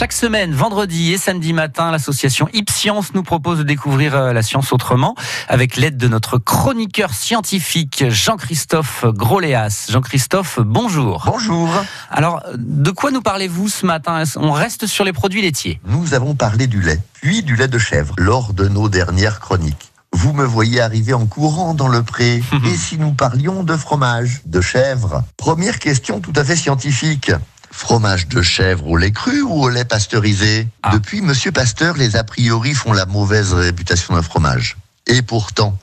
Chaque semaine, vendredi et samedi matin, l'association Ipscience nous propose de découvrir euh, la science autrement avec l'aide de notre chroniqueur scientifique Jean-Christophe Groléas. Jean-Christophe, bonjour. Bonjour. Alors, de quoi nous parlez-vous ce matin? On reste sur les produits laitiers? Nous avons parlé du lait, puis du lait de chèvre lors de nos dernières chroniques. Vous me voyez arriver en courant dans le pré. Et si nous parlions de fromage, de chèvre? Première question tout à fait scientifique. Fromage de chèvre au lait cru ou au lait pasteurisé Ah. Depuis Monsieur Pasteur, les a priori font la mauvaise réputation d'un fromage. Et pourtant,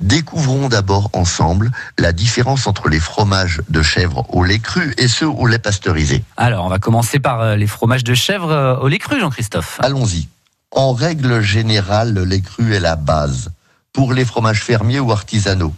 découvrons d'abord ensemble la différence entre les fromages de chèvre au lait cru et ceux au lait pasteurisé. Alors, on va commencer par euh, les fromages de chèvre euh, au lait cru, Jean-Christophe. Allons-y. En règle générale, le lait cru est la base pour les fromages fermiers ou artisanaux.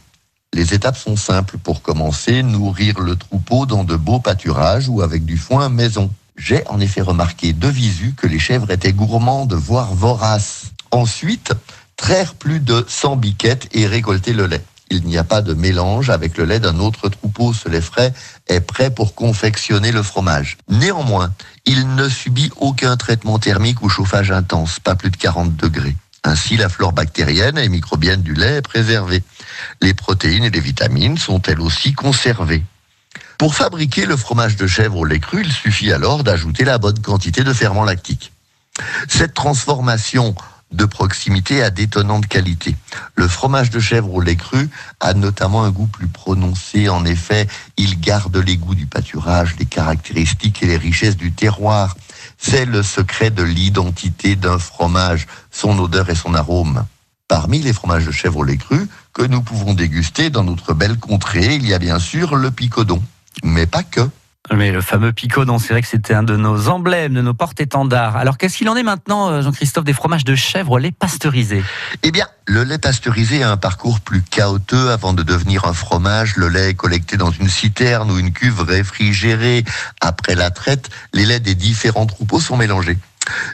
Les étapes sont simples. Pour commencer, nourrir le troupeau dans de beaux pâturages ou avec du foin maison. J'ai en effet remarqué de visu que les chèvres étaient gourmandes, voire voraces. Ensuite, traire plus de 100 biquettes et récolter le lait. Il n'y a pas de mélange avec le lait d'un autre troupeau. Ce lait frais est prêt pour confectionner le fromage. Néanmoins, il ne subit aucun traitement thermique ou chauffage intense, pas plus de 40 degrés. Ainsi, la flore bactérienne et microbienne du lait est préservée. Les protéines et les vitamines sont elles aussi conservées. Pour fabriquer le fromage de chèvre au lait cru, il suffit alors d'ajouter la bonne quantité de ferment lactique. Cette transformation de proximité a d'étonnantes qualités. Le fromage de chèvre au lait cru a notamment un goût plus prononcé. En effet, il garde les goûts du pâturage, les caractéristiques et les richesses du terroir. C'est le secret de l'identité d'un fromage, son odeur et son arôme. Parmi les fromages de chèvre au lait cru que nous pouvons déguster dans notre belle contrée, il y a bien sûr le picodon. Mais pas que. Mais le fameux picodon, c'est vrai que c'était un de nos emblèmes, de nos porte-étendards. Alors, qu'est-ce qu'il en est maintenant, euh, Jean-Christophe, des fromages de chèvre au lait pasteurisé Eh bien, le lait pasteurisé a un parcours plus chaotique avant de devenir un fromage. Le lait est collecté dans une citerne ou une cuve réfrigérée. Après la traite, les laits des différents troupeaux sont mélangés.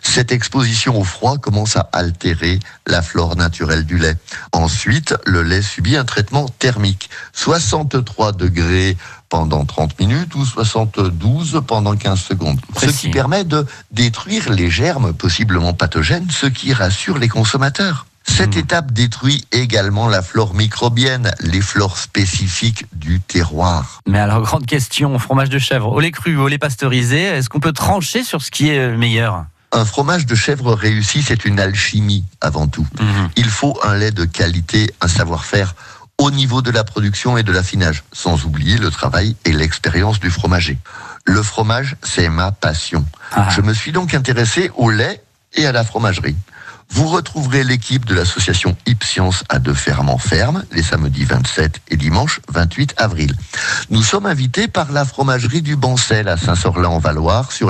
Cette exposition au froid commence à altérer la flore naturelle du lait. Ensuite, le lait subit un traitement thermique. 63 degrés pendant 30 minutes ou 72 pendant 15 secondes. Ce qui permet de détruire les germes possiblement pathogènes, ce qui rassure les consommateurs. Cette Hmm. étape détruit également la flore microbienne, les flores spécifiques du terroir. Mais alors, grande question, fromage de chèvre au lait cru ou au lait pasteurisé, est-ce qu'on peut trancher sur ce qui est euh, meilleur? Un fromage de chèvre réussi, c'est une alchimie avant tout. Mhm. Il faut un lait de qualité, un savoir-faire au niveau de la production et de l'affinage, sans oublier le travail et l'expérience du fromager. Le fromage, c'est ma passion. Ah. Je me suis donc intéressé au lait et à la fromagerie. Vous retrouverez l'équipe de l'association Ipscience à deux ferments fermes les samedis 27 et dimanche 28 avril. Nous sommes invités par la fromagerie du Bancel à Saint-Sorlin-en-Valoir sur